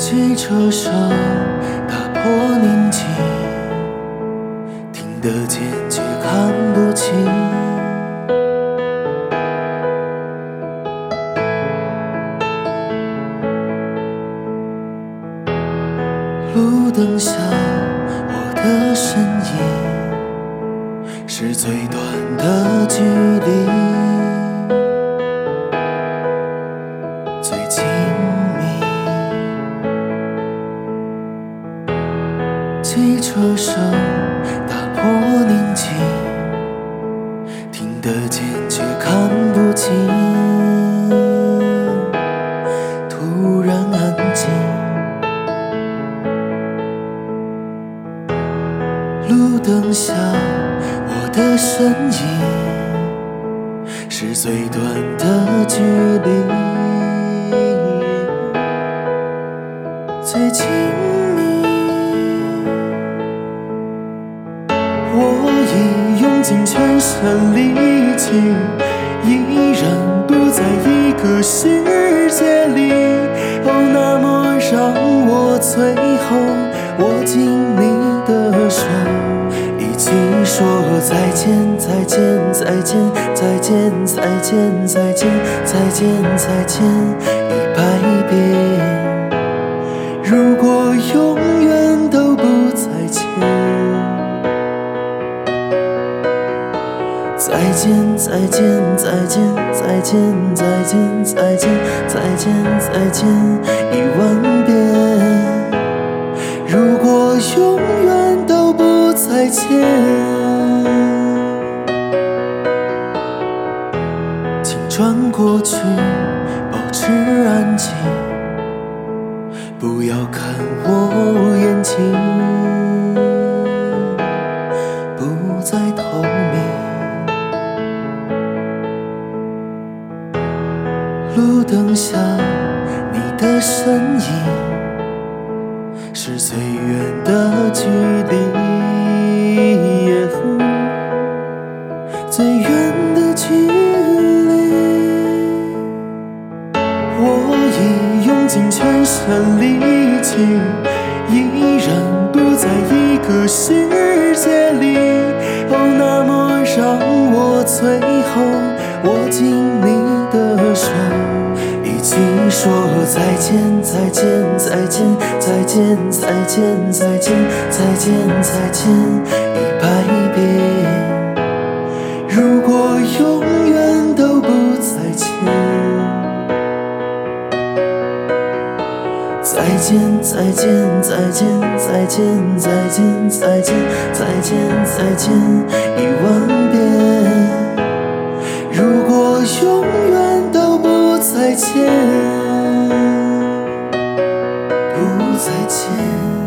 汽车声打破宁静，听得见却看不清。路灯下，我的身影是最短的距离，最近歌声打破宁静，听得见却看不清。突然安静。路灯下，我的身影是最短的尽全身力气，依然不在一个世界里。哦，那么让我最后握紧你的手，一起说再见，再见，再见，再见，再见，再见，再见，再见，一百遍。如果永远。见，再见，再见，再见，再见，再见，再见，一万遍。如果永远都不再见，请转过去，保持安静，不要看我路灯下，你的身影是最远的距离，最远的距离。我已用尽全身力气，依然不在一个世界里。哦，那么让我最后握紧你，说再见，再见，再见，再见，再见，再见，再见，再见，一百遍。如果永远都不再见。再见，再见，再见，再见，再见，再见，再见，再见，一万遍。见